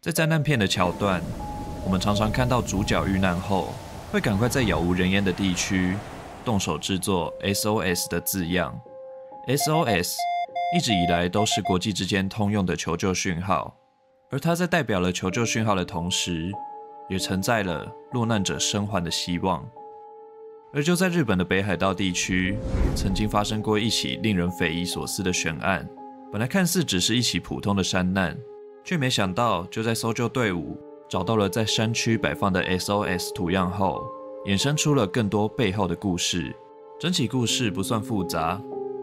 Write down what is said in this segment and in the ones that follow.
在灾难片的桥段，我们常常看到主角遇难后，会赶快在杳无人烟的地区动手制作 SOS 的字样。SOS 一直以来都是国际之间通用的求救讯号，而它在代表了求救讯号的同时，也承载了落难者生还的希望。而就在日本的北海道地区，曾经发生过一起令人匪夷所思的悬案。本来看似只是一起普通的山难。却没想到，就在搜救队伍找到了在山区摆放的 SOS 图样后，衍生出了更多背后的故事。整起故事不算复杂，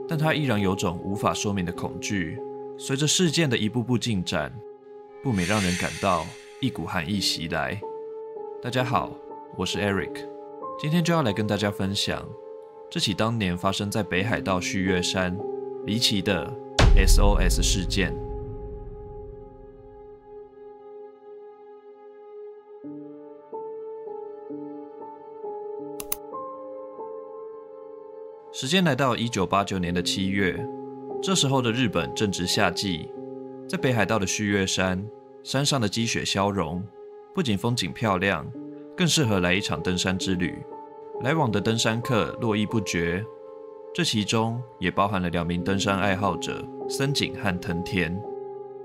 但它依然有种无法说明的恐惧。随着事件的一步步进展，不免让人感到一股寒意袭来。大家好，我是 Eric，今天就要来跟大家分享这起当年发生在北海道旭月山离奇的 SOS 事件。时间来到一九八九年的七月，这时候的日本正值夏季，在北海道的旭月山，山上的积雪消融，不仅风景漂亮，更适合来一场登山之旅。来往的登山客络绎不绝，这其中也包含了两名登山爱好者森井和藤田。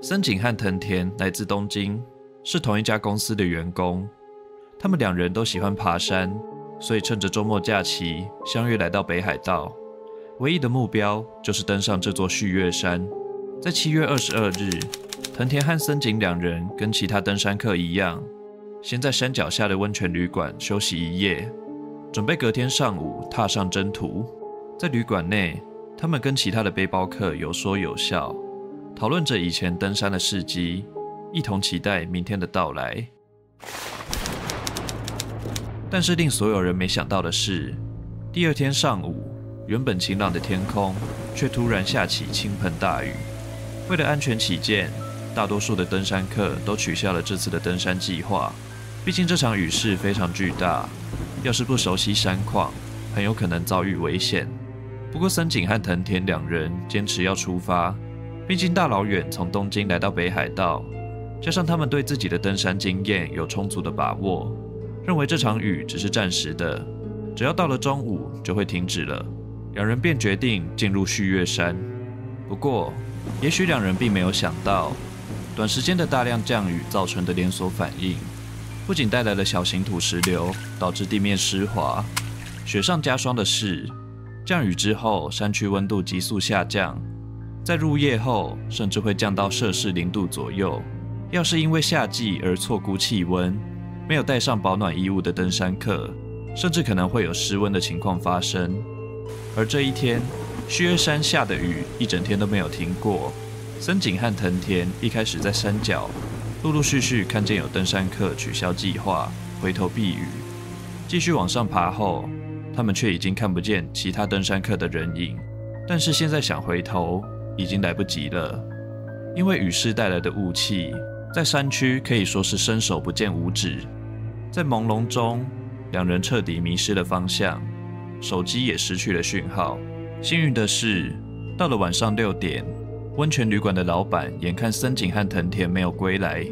森井和藤田来自东京，是同一家公司的员工，他们两人都喜欢爬山。所以趁着周末假期相约来到北海道，唯一的目标就是登上这座旭月山。在七月二十二日，藤田和森井两人跟其他登山客一样，先在山脚下的温泉旅馆休息一夜，准备隔天上午踏上征途。在旅馆内，他们跟其他的背包客有说有笑，讨论着以前登山的事迹，一同期待明天的到来。但是令所有人没想到的是，第二天上午，原本晴朗的天空却突然下起倾盆大雨。为了安全起见，大多数的登山客都取消了这次的登山计划。毕竟这场雨势非常巨大，要是不熟悉山况，很有可能遭遇危险。不过森井和藤田两人坚持要出发，毕竟大老远从东京来到北海道，加上他们对自己的登山经验有充足的把握。认为这场雨只是暂时的，只要到了中午就会停止了。两人便决定进入旭月山。不过，也许两人并没有想到，短时间的大量降雨造成的连锁反应，不仅带来了小型土石流，导致地面湿滑。雪上加霜的是，降雨之后山区温度急速下降，在入夜后甚至会降到摄氏零度左右。要是因为夏季而错估气温，没有带上保暖衣物的登山客，甚至可能会有失温的情况发生。而这一天，薛山下的雨一整天都没有停过。森井和藤田一开始在山脚，陆陆续续看见有登山客取消计划，回头避雨。继续往上爬后，他们却已经看不见其他登山客的人影。但是现在想回头，已经来不及了，因为雨势带来的雾气。在山区可以说是伸手不见五指，在朦胧中，两人彻底迷失了方向，手机也失去了讯号。幸运的是，到了晚上六点，温泉旅馆的老板眼看森井和藤田没有归来，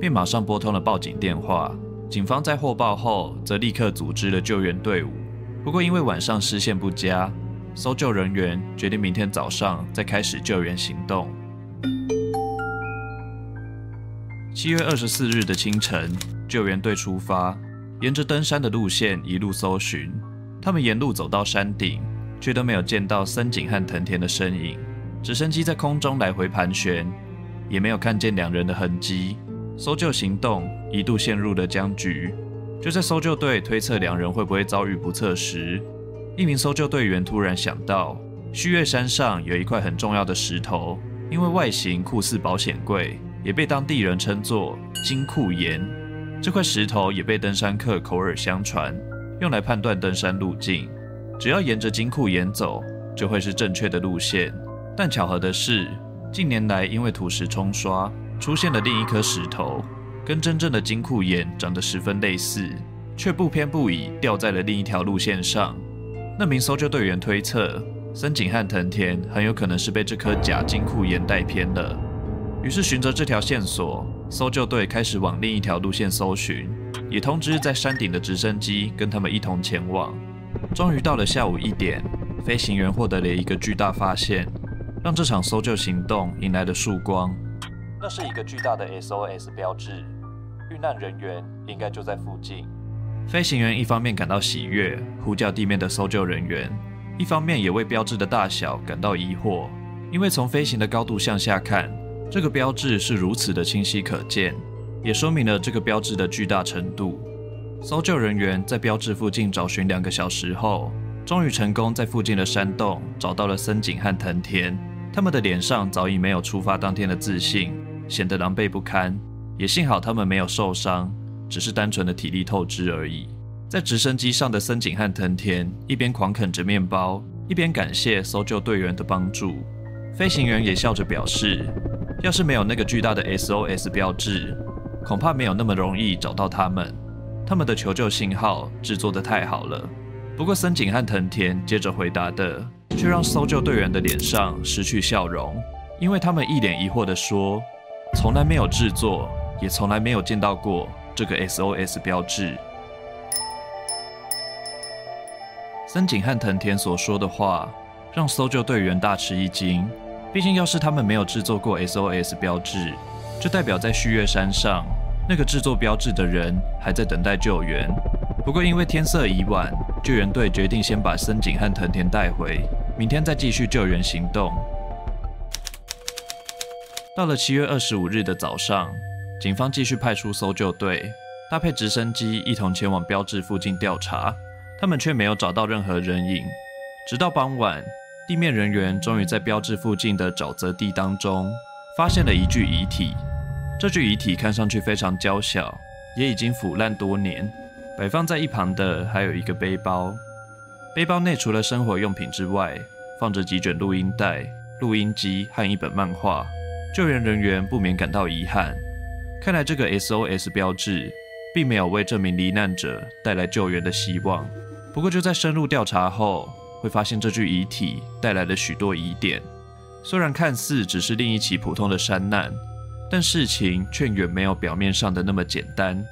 便马上拨通了报警电话。警方在获报后，则立刻组织了救援队伍。不过因为晚上视线不佳，搜救人员决定明天早上再开始救援行动。七月二十四日的清晨，救援队出发，沿着登山的路线一路搜寻。他们沿路走到山顶，却都没有见到森井和藤田的身影。直升机在空中来回盘旋，也没有看见两人的痕迹。搜救行动一度陷入了僵局。就在搜救队推测两人会不会遭遇不测时，一名搜救队员突然想到，旭月山上有一块很重要的石头，因为外形酷似保险柜。也被当地人称作金库岩，这块石头也被登山客口耳相传，用来判断登山路径。只要沿着金库岩走，就会是正确的路线。但巧合的是，近年来因为土石冲刷，出现了另一颗石头，跟真正的金库岩长得十分类似，却不偏不倚掉在了另一条路线上。那名搜救队员推测，森井和藤田很有可能是被这颗假金库岩带偏了。于是循着这条线索，搜救队开始往另一条路线搜寻，也通知在山顶的直升机跟他们一同前往。终于到了下午一点，飞行员获得了一个巨大发现，让这场搜救行动迎来了曙光。那是一个巨大的 SOS 标志，遇难人员应该就在附近。飞行员一方面感到喜悦，呼叫地面的搜救人员，一方面也为标志的大小感到疑惑，因为从飞行的高度向下看，这个标志是如此的清晰可见，也说明了这个标志的巨大程度。搜救人员在标志附近找寻两个小时后，终于成功在附近的山洞找到了森井和藤田，他们的脸上早已没有出发当天的自信。显得狼狈不堪，也幸好他们没有受伤，只是单纯的体力透支而已。在直升机上的森井和藤田一边狂啃着面包，一边感谢搜救队员的帮助。飞行员也笑着表示，要是没有那个巨大的 SOS 标志，恐怕没有那么容易找到他们。他们的求救信号制作得太好了。不过森井和藤田接着回答的，却让搜救队员的脸上失去笑容，因为他们一脸疑惑地说。从来没有制作，也从来没有见到过这个 SOS 标志。森井和藤田所说的话，让搜救队员大吃一惊。毕竟，要是他们没有制作过 SOS 标志，就代表在旭月山上那个制作标志的人还在等待救援。不过，因为天色已晚，救援队决定先把森井和藤田带回，明天再继续救援行动。到了七月二十五日的早上，警方继续派出搜救队，搭配直升机一同前往标志附近调查，他们却没有找到任何人影。直到傍晚，地面人员终于在标志附近的沼泽地当中发现了一具遗体。这具遗体看上去非常娇小，也已经腐烂多年。摆放在一旁的还有一个背包，背包内除了生活用品之外，放着几卷录音带、录音机和一本漫画。救援人员不免感到遗憾，看来这个 SOS 标志并没有为这名罹难者带来救援的希望。不过，就在深入调查后，会发现这具遗体带来了许多疑点。虽然看似只是另一起普通的山难，但事情却远没有表面上的那么简单。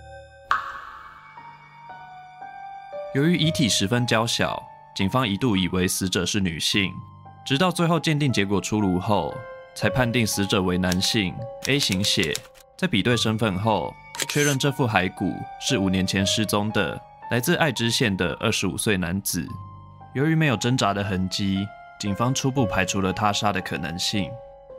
由于遗体十分娇小，警方一度以为死者是女性，直到最后鉴定结果出炉后。才判定死者为男性 A 型血，在比对身份后，确认这副骸骨是五年前失踪的来自爱知县的二十五岁男子。由于没有挣扎的痕迹，警方初步排除了他杀的可能性。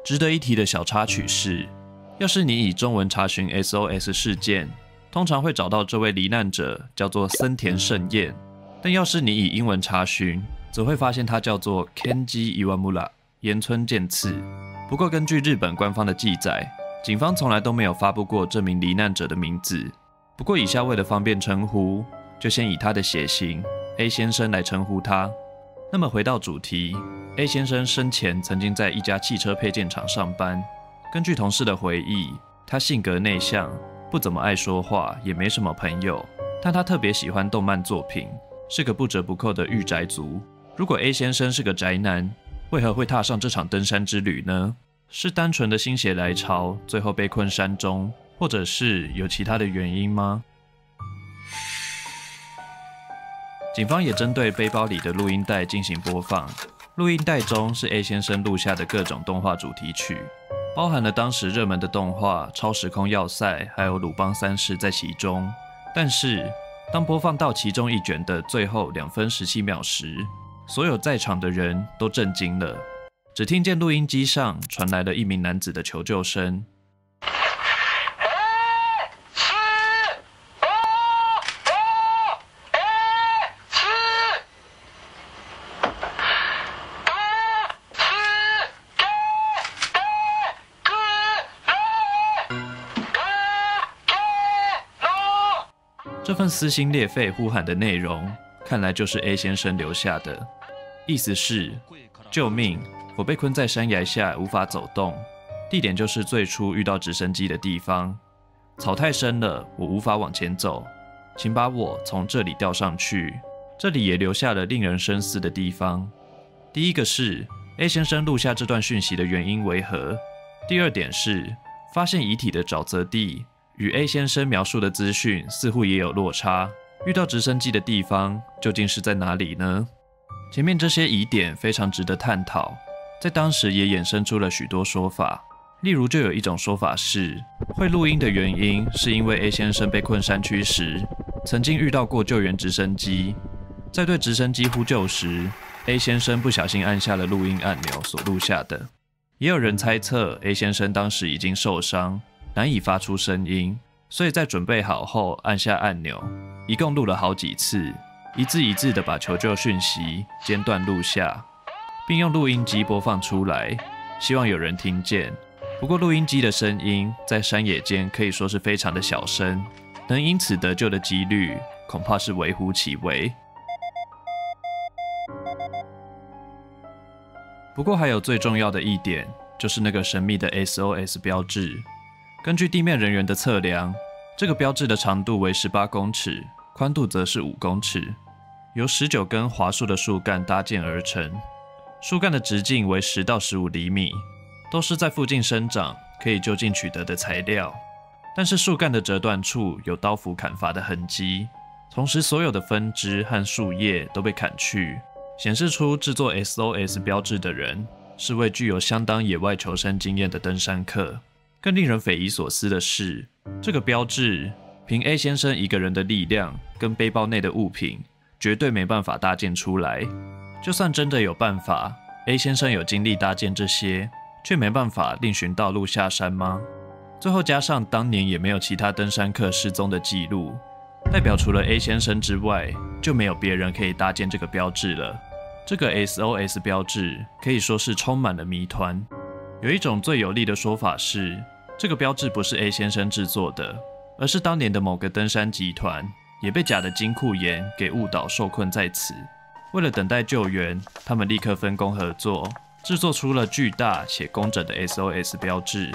值得一提的小插曲是，要是你以中文查询 SOS 事件，通常会找到这位罹难者叫做森田胜彦，但要是你以英文查询，则会发现他叫做 Kenji Iwamura 岩村健次。不过，根据日本官方的记载，警方从来都没有发布过这名罹难者的名字。不过，以下为了方便称呼，就先以他的血型 A 先生来称呼他。那么，回到主题，A 先生生前曾经在一家汽车配件厂上班。根据同事的回忆，他性格内向，不怎么爱说话，也没什么朋友。但他特别喜欢动漫作品，是个不折不扣的御宅族。如果 A 先生是个宅男，为何会踏上这场登山之旅呢？是单纯的心血来潮，最后被困山中，或者是有其他的原因吗？警方也针对背包里的录音带进行播放，录音带中是 A 先生录下的各种动画主题曲，包含了当时热门的动画《超时空要塞》还有《鲁邦三世》在其中。但是，当播放到其中一卷的最后两分十七秒时，所有在场的人都震惊了，只听见录音机上传来了一名男子的求救声。这份撕心裂肺呼喊的内容，看来就是 A 先生留下的，意思是：救命！我被困在山崖下，无法走动。地点就是最初遇到直升机的地方。草太深了，我无法往前走，请把我从这里吊上去。这里也留下了令人深思的地方。第一个是 A 先生录下这段讯息的原因为何？第二点是发现遗体的沼泽地与 A 先生描述的资讯似乎也有落差。遇到直升机的地方究竟是在哪里呢？前面这些疑点非常值得探讨，在当时也衍生出了许多说法。例如，就有一种说法是，会录音的原因是因为 A 先生被困山区时，曾经遇到过救援直升机，在对直升机呼救时，A 先生不小心按下了录音按钮所录下的。也有人猜测 A 先生当时已经受伤，难以发出声音，所以在准备好后按下按钮，一共录了好几次，一字一字的把求救讯息间断录下，并用录音机播放出来，希望有人听见。不过，录音机的声音在山野间可以说是非常的小声，能因此得救的几率恐怕是微乎其微。不过，还有最重要的一点，就是那个神秘的 SOS 标志。根据地面人员的测量，这个标志的长度为十八公尺，宽度则是五公尺，由十九根滑树的树干搭建而成，树干的直径为十到十五厘米。都是在附近生长，可以就近取得的材料，但是树干的折断处有刀斧砍伐的痕迹，同时所有的分枝和树叶都被砍去，显示出制作 SOS 标志的人是位具有相当野外求生经验的登山客。更令人匪夷所思的是，这个标志凭 A 先生一个人的力量跟背包内的物品，绝对没办法搭建出来。就算真的有办法，A 先生有精力搭建这些。却没办法另寻道路下山吗？最后加上当年也没有其他登山客失踪的记录，代表除了 A 先生之外，就没有别人可以搭建这个标志了。这个 SOS 标志可以说是充满了谜团。有一种最有力的说法是，这个标志不是 A 先生制作的，而是当年的某个登山集团也被假的金库岩给误导，受困在此。为了等待救援，他们立刻分工合作。制作出了巨大且工整的 SOS 标志，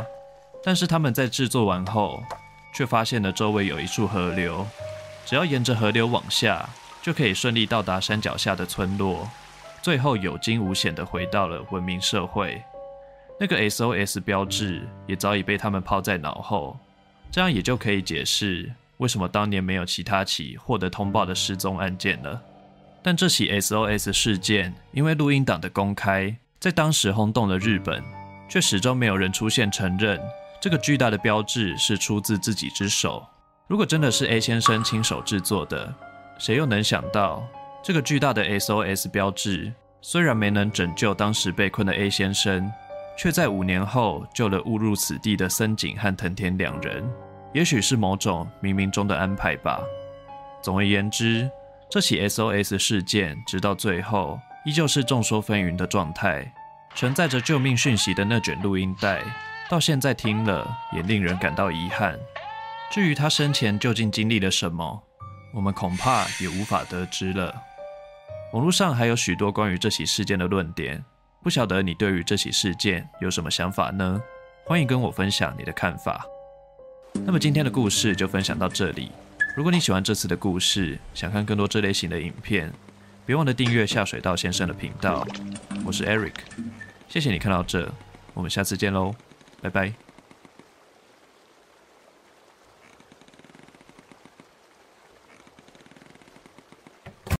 但是他们在制作完后，却发现了周围有一处河流，只要沿着河流往下，就可以顺利到达山脚下的村落，最后有惊无险地回到了文明社会。那个 SOS 标志也早已被他们抛在脑后，这样也就可以解释为什么当年没有其他起获得通报的失踪案件了。但这起 SOS 事件因为录音档的公开，在当时轰动了日本，却始终没有人出现承认这个巨大的标志是出自自己之手。如果真的是 A 先生亲手制作的，谁又能想到这个巨大的 SOS 标志虽然没能拯救当时被困的 A 先生，却在五年后救了误入此地的森井和藤田两人。也许是某种冥冥中的安排吧。总而言之，这起 SOS 事件直到最后，依旧是众说纷纭的状态，承载着救命讯息的那卷录音带，到现在听了也令人感到遗憾。至于他生前究竟经历了什么，我们恐怕也无法得知了。网络上还有许多关于这起事件的论点，不晓得你对于这起事件有什么想法呢？欢迎跟我分享你的看法。那么今天的故事就分享到这里。如果你喜欢这次的故事，想看更多这类型的影片，别忘了订阅下水道先生的频道，我是 Eric，谢谢你看到这，我们下次见喽，拜拜。